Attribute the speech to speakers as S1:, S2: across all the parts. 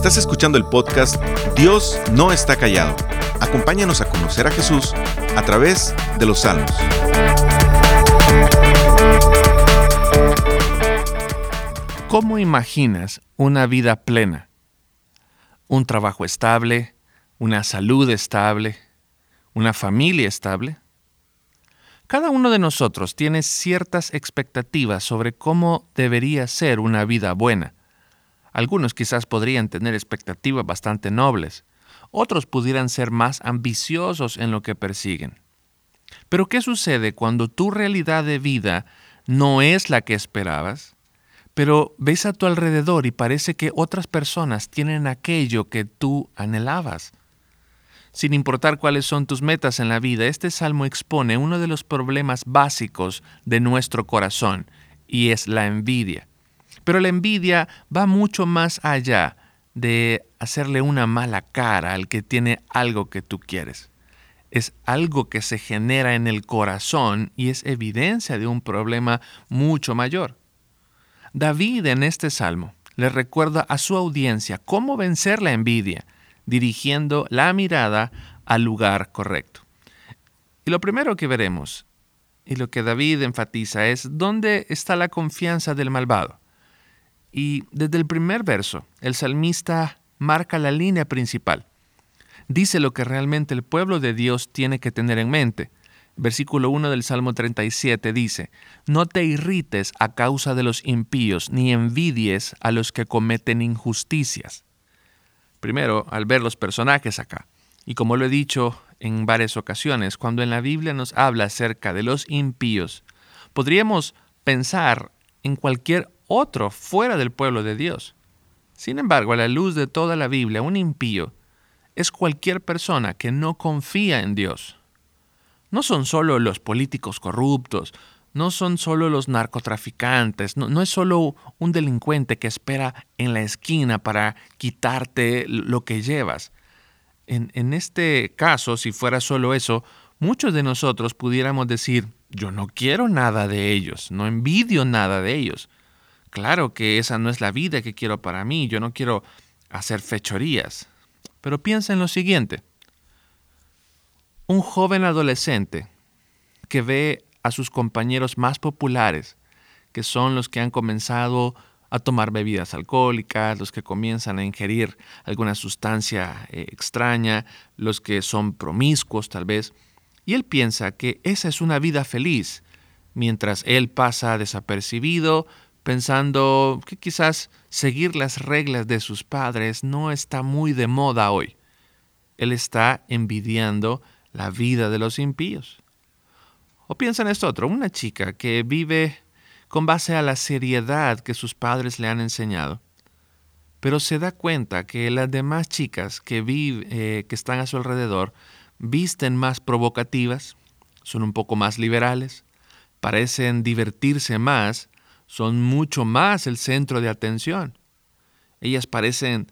S1: Estás escuchando el podcast Dios no está callado. Acompáñanos a conocer a Jesús a través de los salmos.
S2: ¿Cómo imaginas una vida plena? ¿Un trabajo estable? ¿Una salud estable? ¿Una familia estable? Cada uno de nosotros tiene ciertas expectativas sobre cómo debería ser una vida buena. Algunos quizás podrían tener expectativas bastante nobles, otros pudieran ser más ambiciosos en lo que persiguen. Pero ¿qué sucede cuando tu realidad de vida no es la que esperabas? Pero ves a tu alrededor y parece que otras personas tienen aquello que tú anhelabas. Sin importar cuáles son tus metas en la vida, este salmo expone uno de los problemas básicos de nuestro corazón, y es la envidia. Pero la envidia va mucho más allá de hacerle una mala cara al que tiene algo que tú quieres. Es algo que se genera en el corazón y es evidencia de un problema mucho mayor. David en este salmo le recuerda a su audiencia cómo vencer la envidia dirigiendo la mirada al lugar correcto. Y lo primero que veremos, y lo que David enfatiza, es dónde está la confianza del malvado. Y desde el primer verso, el salmista marca la línea principal. Dice lo que realmente el pueblo de Dios tiene que tener en mente. Versículo 1 del Salmo 37 dice, No te irrites a causa de los impíos, ni envidies a los que cometen injusticias. Primero, al ver los personajes acá. Y como lo he dicho en varias ocasiones, cuando en la Biblia nos habla acerca de los impíos, podríamos pensar en cualquier otro fuera del pueblo de Dios. Sin embargo, a la luz de toda la Biblia, un impío es cualquier persona que no confía en Dios. No son solo los políticos corruptos, no son solo los narcotraficantes, no, es solo un delincuente que espera en la esquina para quitarte lo que llevas. En, en este caso, si fuera solo eso, muchos de nosotros pudiéramos decir, yo no quiero nada de ellos, no envidio nada de ellos. Claro que esa no es la vida que quiero para mí, yo no quiero hacer fechorías. Pero piensa en lo siguiente. Un joven adolescente que ve a sus compañeros más populares, que son los que han comenzado a tomar bebidas alcohólicas, los que comienzan a ingerir alguna sustancia eh, extraña, los que son promiscuos tal vez, y él piensa que esa es una vida feliz, mientras él pasa desapercibido, pensando que quizás seguir las reglas de sus padres no está muy de moda hoy. Él está envidiando la vida de los impíos. O piensa en esto otro, una chica que vive con base a la seriedad que sus padres le han enseñado, pero se da cuenta que las demás chicas que, eh, que están a su alrededor visten más provocativas, son un poco más liberales, parecen divertirse más, son mucho más el centro de atención. Ellas parecen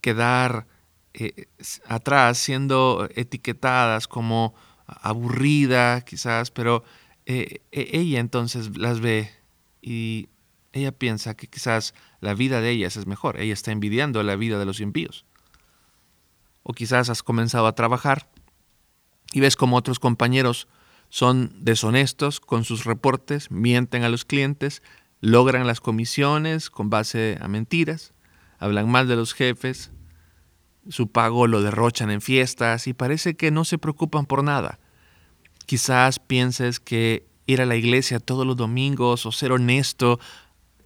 S2: quedar eh, atrás siendo etiquetadas como aburrida quizás, pero eh, e, ella entonces las ve y ella piensa que quizás la vida de ellas es mejor, ella está envidiando la vida de los impíos. O quizás has comenzado a trabajar y ves como otros compañeros son deshonestos con sus reportes, mienten a los clientes, logran las comisiones con base a mentiras, hablan mal de los jefes, su pago lo derrochan en fiestas y parece que no se preocupan por nada. Quizás pienses que ir a la iglesia todos los domingos o ser honesto,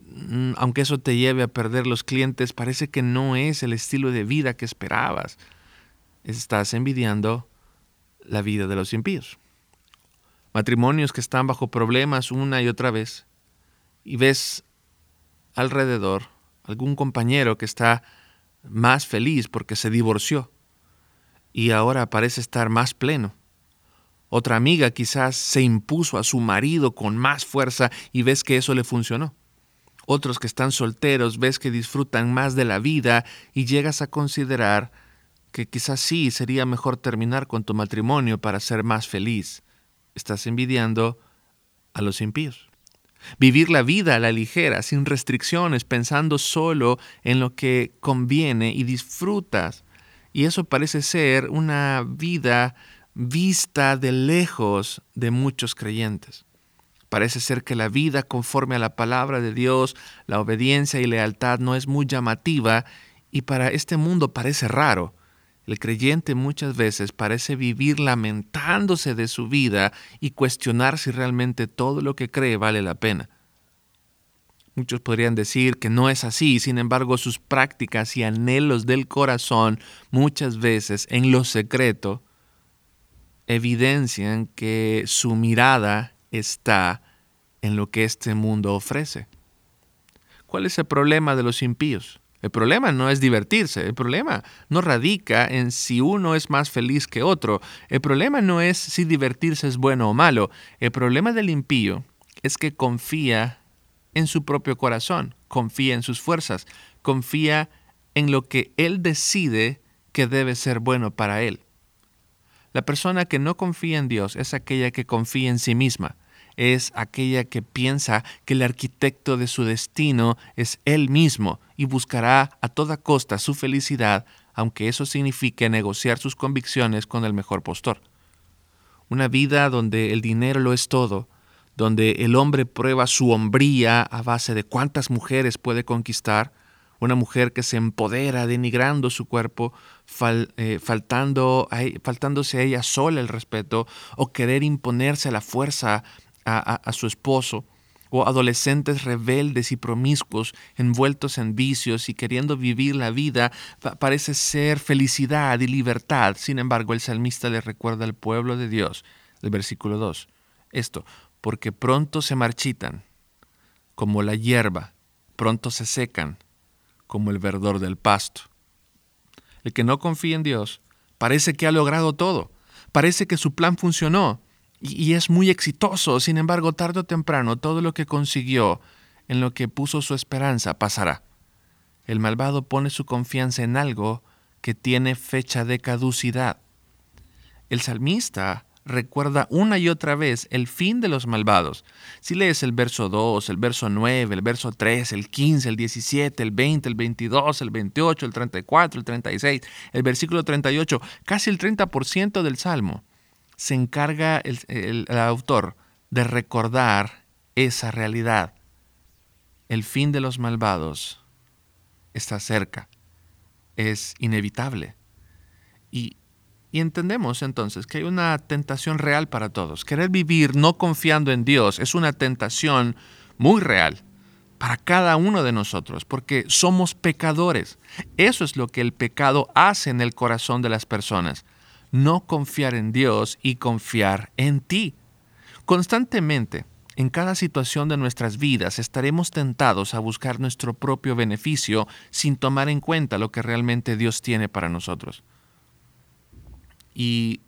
S2: mm, aunque eso te lleve a perder los clientes, parece que no es el estilo de vida que esperabas. Estás envidiando la vida de los impíos. Matrimonios que están bajo problemas una y otra vez y ves alrededor algún compañero que está más feliz porque se divorció y ahora parece estar más pleno. Otra amiga quizás se impuso a su marido con más fuerza y ves que eso le funcionó. Otros que están solteros ves que disfrutan más de la vida y llegas a considerar que quizás sí sería mejor terminar con tu matrimonio para ser más feliz. Estás envidiando a los impíos. Vivir la vida a la ligera, sin restricciones, pensando solo en lo que conviene y disfrutas. Y eso parece ser una vida vista de lejos de muchos creyentes. Parece ser que la vida conforme a la palabra de Dios, la obediencia y lealtad no es muy llamativa y para este mundo parece raro. El creyente muchas veces parece vivir lamentándose de su vida y cuestionar si realmente todo lo que cree vale la pena. Muchos podrían decir que no es así, sin embargo sus prácticas y anhelos del corazón muchas veces en lo secreto evidencian que su mirada está en lo que este mundo ofrece. ¿Cuál es el problema de los impíos? El problema no es divertirse, el problema no radica en si uno es más feliz que otro, el problema no es si divertirse es bueno o malo, el problema del impío es que confía en su propio corazón, confía en sus fuerzas, confía en lo que él decide que debe ser bueno para él. La persona que no confía en Dios es aquella que confía en sí misma, es aquella que piensa que el arquitecto de su destino es él mismo y buscará a toda costa su felicidad, aunque eso signifique negociar sus convicciones con el mejor postor. Una vida donde el dinero lo es todo, donde el hombre prueba su hombría a base de cuántas mujeres puede conquistar, una mujer que se empodera denigrando su cuerpo, eh, faltando faltándose a ella sola el respeto, o querer imponerse a la fuerza a, su esposo, o adolescentes rebeldes y promiscuos, envueltos en vicios y queriendo vivir la vida, parece ser felicidad y libertad. Sin embargo, el salmista le recuerda al pueblo de Dios, el versículo 2, esto, porque pronto se marchitan, como la hierba, pronto se secan, como el verdor del pasto. El que no confía en Dios parece que ha logrado todo, parece que su plan funcionó, y, es muy exitoso. Sin embargo, tarde o temprano, todo lo que consiguió, en lo que puso su esperanza, pasará. El malvado pone su confianza en algo que tiene fecha de caducidad. El salmista recuerda una y otra vez el fin de los malvados. Si lees el verso 2, el verso 9, el verso 3, el 15, el 17, el 20, el 22, el 28, el 34, el 36, el versículo 38, casi el 30% del salmo se encarga el, autor de recordar esa realidad. El fin de los malvados está cerca, es inevitable. Y, y, entendemos entonces que hay una tentación real para todos. Querer vivir no confiando en Dios es una tentación muy real para cada uno de nosotros, porque somos pecadores. Eso es lo que el pecado hace en el corazón de las personas no confiar en Dios y confiar en ti. Constantemente, en cada situación de nuestras vidas estaremos tentados a buscar nuestro propio beneficio sin tomar en cuenta lo que realmente Dios tiene para nosotros. Y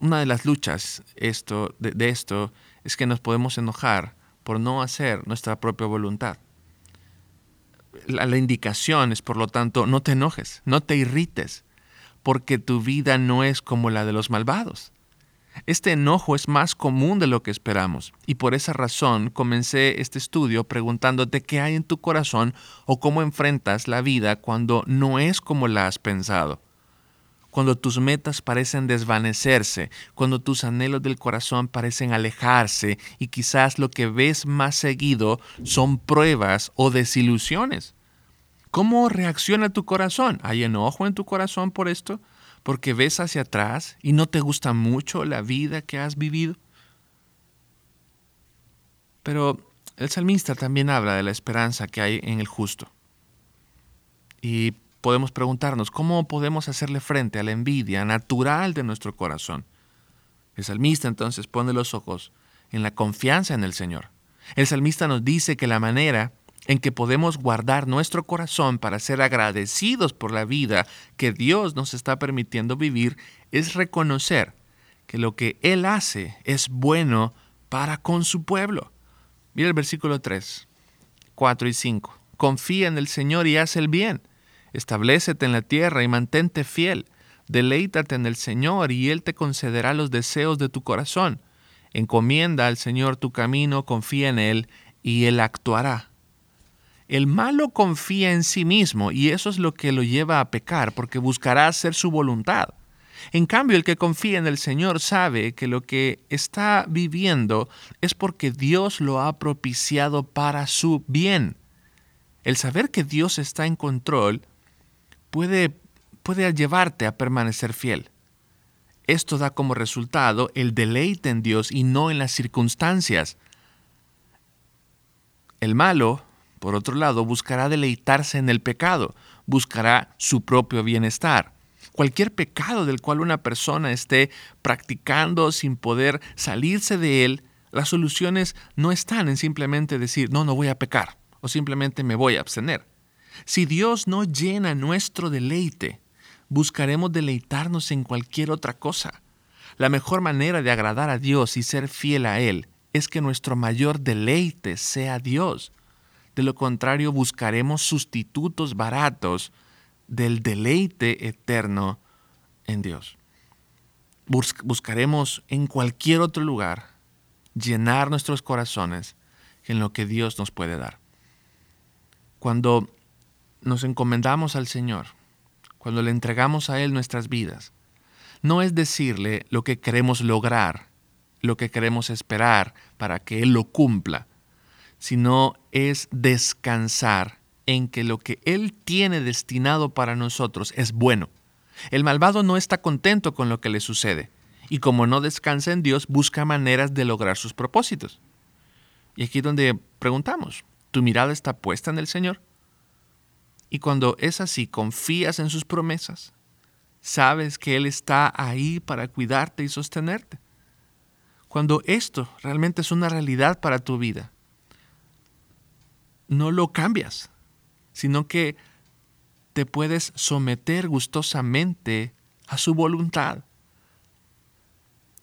S2: una de las luchas esto, de, esto es que nos podemos enojar por no hacer nuestra propia voluntad. la indicación es, por lo tanto, no te enojes, no te irrites, porque tu vida no es como la de los malvados. Este enojo es más común de lo que esperamos y por esa razón comencé este estudio preguntándote qué hay en tu corazón o cómo enfrentas la vida cuando no es como la has pensado. Cuando tus metas parecen desvanecerse, cuando tus anhelos del corazón parecen alejarse y quizás lo que ves más seguido son pruebas o desilusiones. ¿Cómo reacciona tu corazón? ¿Hay enojo en tu corazón por esto? ¿Porque ves hacia atrás y no te gusta mucho la vida que has vivido? Pero el salmista también habla de la esperanza que hay en el justo. Y podemos preguntarnos, ¿cómo podemos hacerle frente a la envidia natural de nuestro corazón? El salmista entonces pone los ojos en la confianza en el Señor. El salmista nos dice que la manera en que podemos guardar nuestro corazón para ser agradecidos por la vida que Dios nos está permitiendo vivir es reconocer que lo que Él hace es bueno para con su pueblo. Mira el versículo 3, 4 y 5. Confía en el Señor y haz el bien. Establecete en la tierra y mantente fiel. Deleítate en el Señor y Él te concederá los deseos de tu corazón. Encomienda al Señor tu camino, confía en Él y Él actuará. El malo confía en sí mismo y eso es lo que lo lleva a pecar, porque buscará hacer su voluntad. En cambio, el que confía en el Señor sabe que lo que está viviendo es porque Dios lo ha propiciado para su bien. El saber que Dios está en control puede, puede llevarte a permanecer fiel. Esto da como resultado el deleite en Dios y no en las circunstancias. El malo, por otro lado, buscará deleitarse en el pecado, buscará su propio bienestar. Cualquier pecado del cual una persona esté practicando sin poder salirse de él, las soluciones no están en simplemente decir, no, no voy a pecar, o simplemente me voy a abstener. Si Dios no llena nuestro deleite, buscaremos deleitarnos en cualquier otra cosa. La mejor manera de agradar a Dios y ser fiel a Él es que nuestro mayor deleite sea Dios. De lo contrario, buscaremos sustitutos baratos del deleite eterno en Dios. buscaremos en cualquier otro lugar llenar nuestros corazones en lo que Dios nos puede dar. Cuando nos encomendamos al Señor, cuando le entregamos a Él nuestras vidas, no es decirle lo que queremos lograr, lo que queremos esperar para que Él lo cumpla, sino es descansar en que lo que Él tiene destinado para nosotros es bueno. El malvado no está contento con lo que le sucede, y como no descansa en Dios, busca maneras de lograr sus propósitos. Y aquí es donde preguntamos, ¿tu mirada está puesta en el Señor? Y cuando es así, confías en sus promesas, sabes que Él está ahí para cuidarte y sostenerte. Cuando esto realmente es una realidad para tu vida, no lo cambias, sino que te puedes someter gustosamente a su voluntad.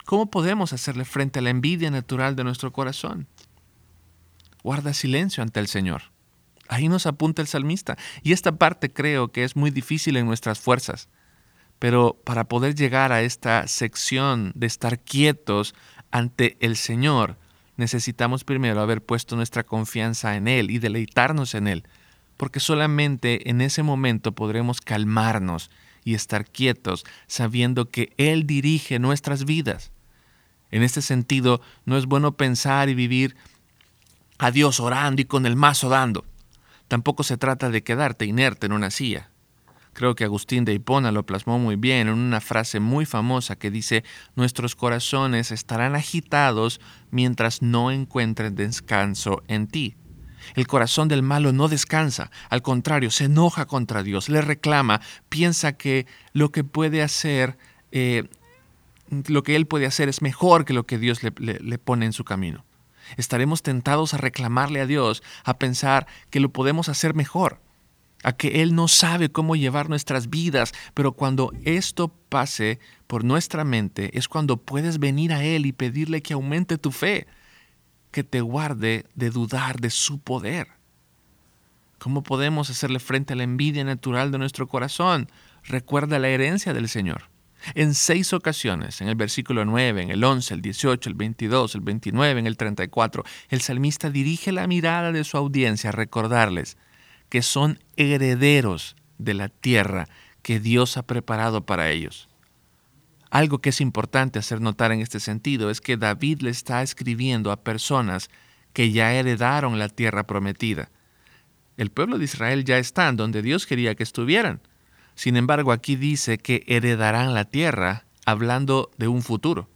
S2: ¿Cómo podemos hacerle frente a la envidia natural de nuestro corazón? Guarda silencio ante el Señor. Ahí nos apunta el salmista. Y esta parte creo que es muy difícil en nuestras fuerzas. Pero para poder llegar a esta sección de estar quietos ante el Señor, necesitamos primero haber puesto nuestra confianza en Él y deleitarnos en Él, porque solamente en ese momento podremos calmarnos y estar quietos sabiendo que Él dirige nuestras vidas. En este sentido, no es bueno pensar y vivir a Dios orando y con el mazo dando. Tampoco se trata de quedarte inerte en una silla. Creo que Agustín de Hipona lo plasmó muy bien en una frase muy famosa que dice, nuestros corazones estarán agitados mientras no encuentren descanso en ti. El corazón del malo no descansa, al contrario, se enoja contra Dios, le reclama, piensa que lo que puede hacer, eh, lo que él puede hacer es mejor que lo que Dios le pone en su camino. Estaremos tentados a reclamarle a Dios, a pensar que lo podemos hacer mejor, a que Él no sabe cómo llevar nuestras vidas, pero cuando esto pase por nuestra mente es cuando puedes venir a Él y pedirle que aumente tu fe, que te guarde de dudar de su poder. ¿Cómo podemos hacerle frente a la envidia natural de nuestro corazón? Recuerda la herencia del Señor. En seis ocasiones, en el versículo 9, en el 11, el 18, el 22, el 29, en el 34, el salmista dirige la mirada de su audiencia a recordarles que son herederos de la tierra que Dios ha preparado para ellos. Algo que es importante hacer notar en este sentido es que David le está escribiendo a personas que ya heredaron la tierra prometida. El pueblo de Israel ya está donde Dios quería que estuvieran. Sin embargo, aquí dice que heredarán la tierra, hablando de un futuro.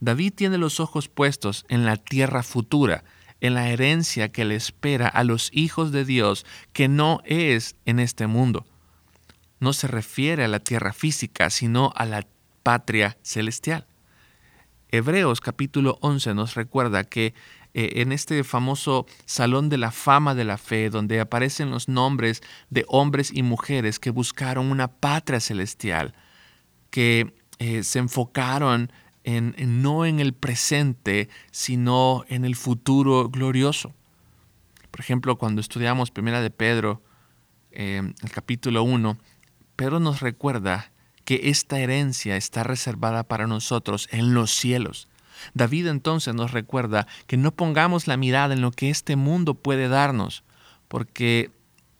S2: David tiene los ojos puestos en la tierra futura, en la herencia que le espera a los hijos de Dios, que no es en este mundo. No se refiere a la tierra física, sino a la patria celestial. Hebreos capítulo 11 nos recuerda que eh, en este famoso Salón de la Fama de la Fe, donde aparecen los nombres de hombres y mujeres que buscaron una patria celestial, que eh, se enfocaron en, no en el presente, sino en el futuro glorioso. Por ejemplo, cuando estudiamos Primera de Pedro, eh, el capítulo 1, Pedro nos recuerda que esta herencia está reservada para nosotros en los cielos David entonces nos recuerda que no pongamos la mirada en lo que este mundo puede darnos, porque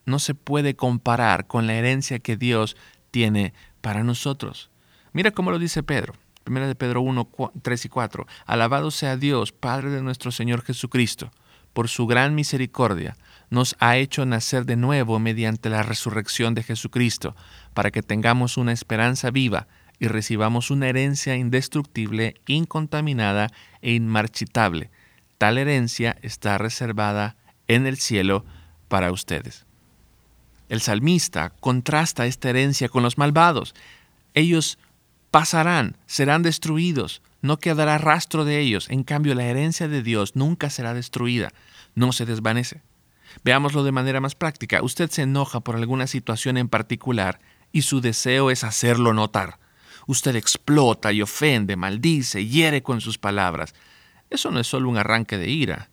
S2: no se puede comparar con la herencia que Dios tiene para nosotros. Mira cómo lo dice Pedro. 1 de Pedro 1, 3 y 4. Alabado sea Dios, Padre de nuestro Señor Jesucristo, por su gran misericordia, nos ha hecho nacer de nuevo mediante la resurrección de Jesucristo, para que tengamos una esperanza viva y recibamos una herencia indestructible, incontaminada e inmarchitable. Tal herencia está reservada en el cielo para ustedes. El salmista contrasta esta herencia con los malvados. Ellos pasarán, serán destruidos, no quedará rastro de ellos. En cambio, la herencia de Dios nunca será destruida, no se desvanece. Veámoslo de manera más práctica. Usted se enoja por alguna situación en particular y su deseo es hacerlo notar. Usted explota y ofende, maldice, hiere con sus palabras. Eso no es solo un arranque de ira.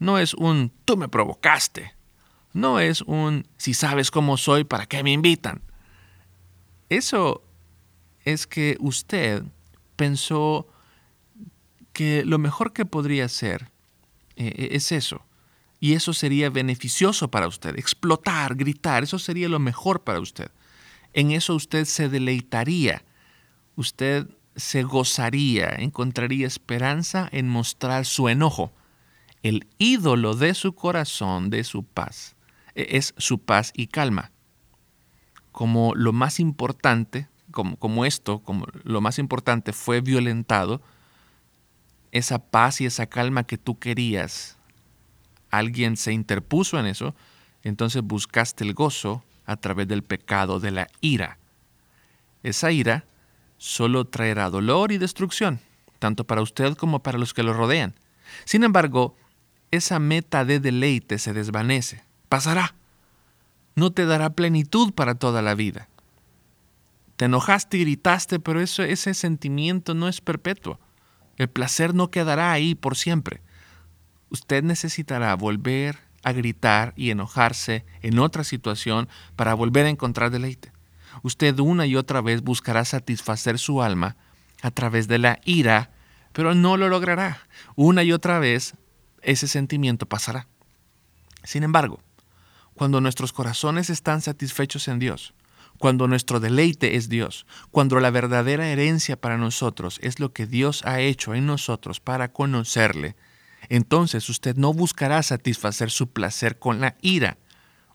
S2: No es un tú me provocaste. No es un si sabes cómo soy, ¿para qué me invitan? Eso es que usted pensó que lo mejor que podría hacer eh, es eso. Y eso sería beneficioso para usted. Explotar, gritar, eso sería lo mejor para usted. En eso usted se deleitaría usted se gozaría, encontraría esperanza en mostrar su enojo. El ídolo de su corazón, de su paz, e-, es su paz y calma. Como lo más importante, como, esto, como lo más importante fue violentado, esa paz y esa calma que tú querías, alguien se interpuso en eso, entonces buscaste el gozo a través del pecado de la ira. Esa ira solo traerá dolor y destrucción, tanto para usted como para los que lo rodean. Sin embargo, esa meta de deleite se desvanece, pasará. No te dará plenitud para toda la vida. Te enojaste y gritaste, pero ese sentimiento no es perpetuo. El placer no quedará ahí por siempre. Usted necesitará volver a gritar y enojarse en otra situación para volver a encontrar deleite usted una y otra vez buscará satisfacer su alma a través de la ira, pero no lo logrará. Una y otra vez ese sentimiento pasará. Sin embargo, cuando nuestros corazones están satisfechos en Dios, cuando nuestro deleite es Dios, cuando la verdadera herencia para nosotros es lo que Dios ha hecho en nosotros para conocerle, entonces usted no buscará satisfacer su placer con la ira,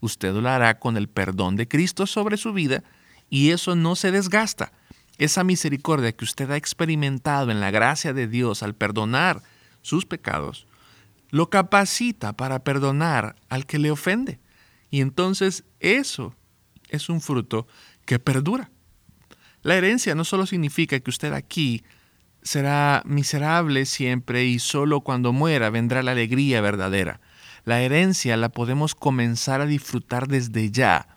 S2: usted lo hará con el perdón de Cristo sobre su vida y eso no se desgasta. Esa misericordia que usted ha experimentado en la gracia de Dios al perdonar sus pecados, lo capacita para perdonar al que le ofende. Y entonces eso es un fruto que perdura. La herencia no solo significa que usted aquí será miserable siempre y solo cuando muera vendrá la alegría verdadera. La herencia la podemos comenzar a disfrutar desde ya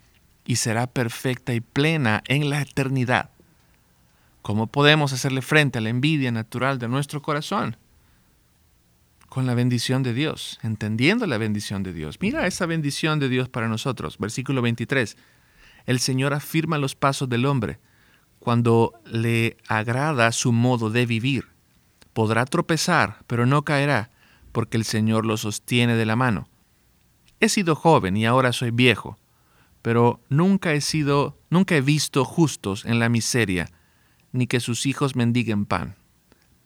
S2: y será perfecta y plena en la eternidad. ¿Cómo podemos hacerle frente a la envidia natural de nuestro corazón? Con la bendición de Dios, entendiendo la bendición de Dios. Mira esa bendición de Dios para nosotros. Versículo 23. El Señor afirma los pasos del hombre cuando le agrada su modo de vivir. Podrá tropezar, pero no caerá, porque el Señor lo sostiene de la mano. He sido joven y ahora soy viejo pero nunca he sido, nunca he visto justos en la miseria, ni que sus hijos mendiguen pan.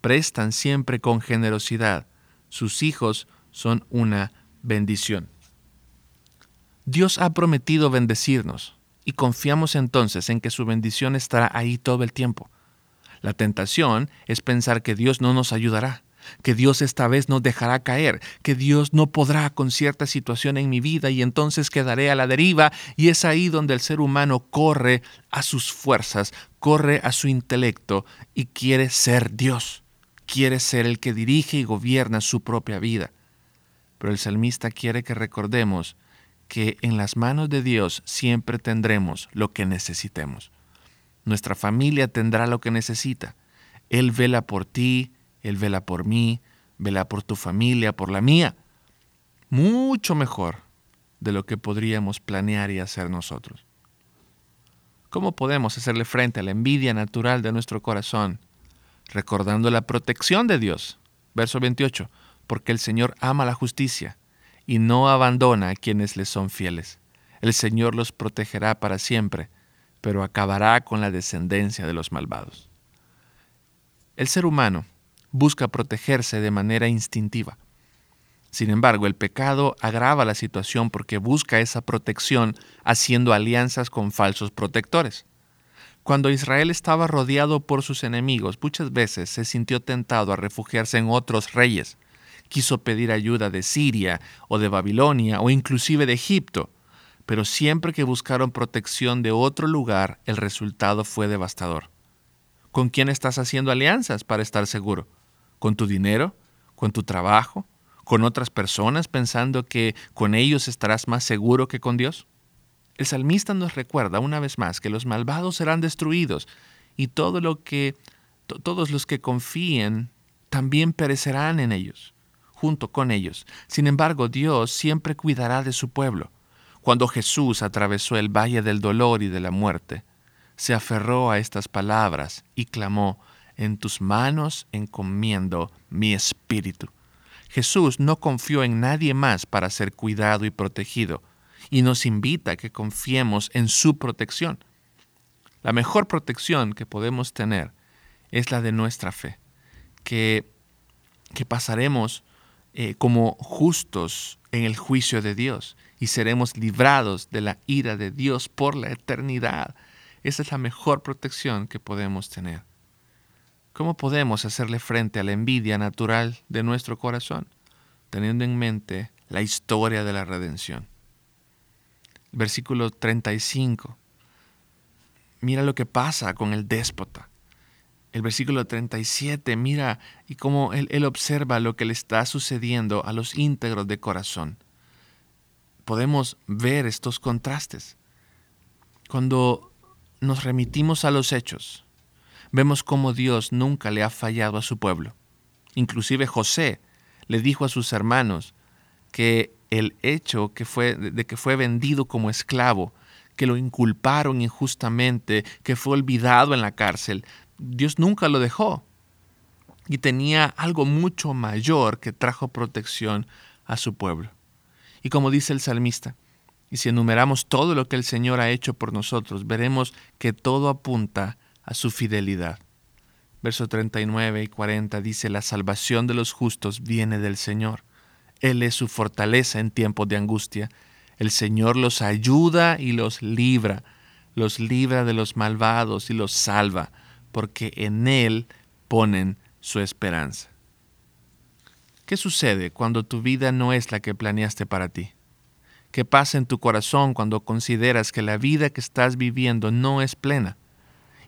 S2: Prestan siempre con generosidad. Sus hijos son una bendición. Dios ha prometido bendecirnos y confiamos entonces en que su bendición estará ahí todo el tiempo. La tentación es pensar que Dios no nos ayudará, que Dios esta vez nos dejará caer, que Dios no podrá con cierta situación en mi vida y entonces quedaré a la deriva y es ahí donde el ser humano corre a sus fuerzas, corre a su intelecto y quiere ser Dios, quiere ser el que dirige y gobierna su propia vida. Pero el salmista quiere que recordemos que en las manos de Dios siempre tendremos lo que necesitemos. Nuestra familia tendrá lo que necesita. Él vela por ti, él vela por mí, vela por tu familia, por la mía. Mucho mejor de lo que podríamos planear y hacer nosotros. ¿Cómo podemos hacerle frente a la envidia natural de nuestro corazón? Recordando la protección de Dios, Verso 28, porque el Señor ama la justicia y no abandona a quienes le son fieles. El Señor los protegerá para siempre, pero acabará con la descendencia de los malvados. El ser humano busca protegerse de manera instintiva. Sin embargo, el pecado agrava la situación porque busca esa protección haciendo alianzas con falsos protectores. Cuando Israel estaba rodeado por sus enemigos, muchas veces se sintió tentado a refugiarse en otros reyes. Quiso pedir ayuda de Siria o de Babilonia o inclusive de Egipto, pero siempre que buscaron protección de otro lugar, el resultado fue devastador. ¿Con quién estás haciendo alianzas para estar seguro? ¿Con tu dinero? ¿Con tu trabajo? con otras personas pensando que con ellos estarás más seguro que con Dios? El salmista nos recuerda una vez más que los malvados serán destruidos y todo lo que todos los que confíen también perecerán en ellos, junto con ellos. Sin embargo, Dios siempre cuidará de su pueblo. Cuando Jesús atravesó el valle del dolor y de la muerte, se aferró a estas palabras y clamó, En tus manos encomiendo mi espíritu. Jesús no confió en nadie más para ser cuidado y protegido, y nos invita a que confiemos en su protección. La mejor protección que podemos tener es la de nuestra fe, que, que pasaremos eh, como justos en el juicio de Dios y seremos librados de la ira de Dios por la eternidad. Esa es la mejor protección que podemos tener. ¿Cómo podemos hacerle frente a la envidia natural de nuestro corazón? Teniendo en mente la historia de la redención. Versículo 35. Mira lo que pasa con el déspota. El versículo 37, mira y cómo él, él observa lo que le está sucediendo a los íntegros de corazón. Podemos ver estos contrastes. Cuando nos remitimos a los hechos, vemos cómo Dios nunca le ha fallado a su pueblo. Inclusive José le dijo a sus hermanos que el hecho que fue, de que fue vendido como esclavo, que lo inculparon injustamente, que fue olvidado en la cárcel, Dios nunca lo dejó. Y tenía algo mucho mayor que trajo protección a su pueblo. Y como dice el salmista, y si enumeramos todo lo que el Señor ha hecho por nosotros, veremos que todo apunta a su fidelidad. Verso 39 y 40 dice, la salvación de los justos viene del Señor. Él es su fortaleza en tiempos de angustia. El Señor los ayuda y los libra, los libra de los malvados y los salva, porque en Él ponen su esperanza. ¿Qué sucede cuando tu vida no es la que planeaste para ti? ¿Qué pasa en tu corazón cuando consideras que la vida que estás viviendo no es plena?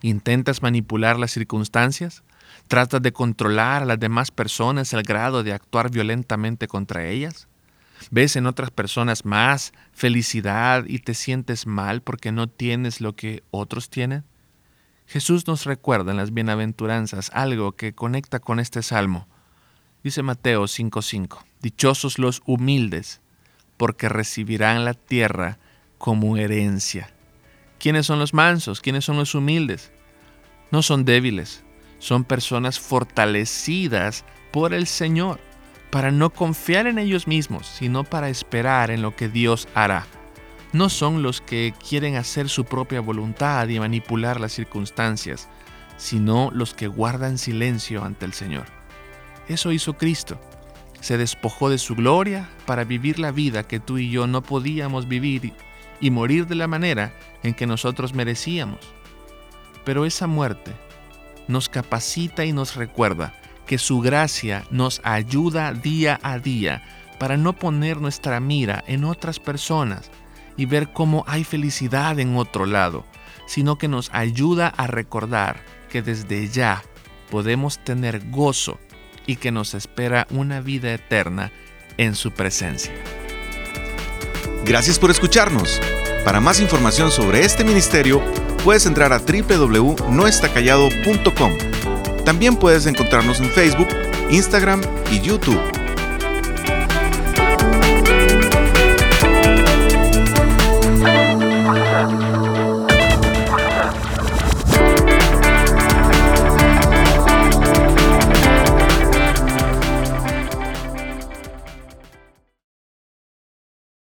S2: ¿Intentas manipular las circunstancias? ¿Tratas de controlar a las demás personas al grado de actuar violentamente contra ellas? ¿Ves en otras personas más felicidad y te sientes mal porque no tienes lo que otros tienen? Jesús nos recuerda en las bienaventuranzas algo que conecta con este salmo. Dice Mateo 5:5, Dichosos los humildes, porque recibirán la tierra como herencia. ¿Quiénes son los mansos? ¿Quiénes son los humildes? No son débiles, son personas fortalecidas por el Señor para no confiar en ellos mismos, sino para esperar en lo que Dios hará. No son los que quieren hacer su propia voluntad y manipular las circunstancias, sino los que guardan silencio ante el Señor. Eso hizo Cristo. Se despojó de su gloria para vivir la vida que tú y yo no podíamos vivir y morir de la manera en que nosotros merecíamos. Pero esa muerte nos capacita y nos recuerda que su gracia nos ayuda día a día para no poner nuestra mira en otras personas y ver cómo hay felicidad en otro lado, sino que nos ayuda a recordar que desde ya podemos tener gozo y que nos espera una vida eterna en su presencia.
S1: Gracias por escucharnos. Para más información sobre este ministerio, puedes entrar a www.noestacallado.com. También puedes encontrarnos en Facebook, Instagram y YouTube.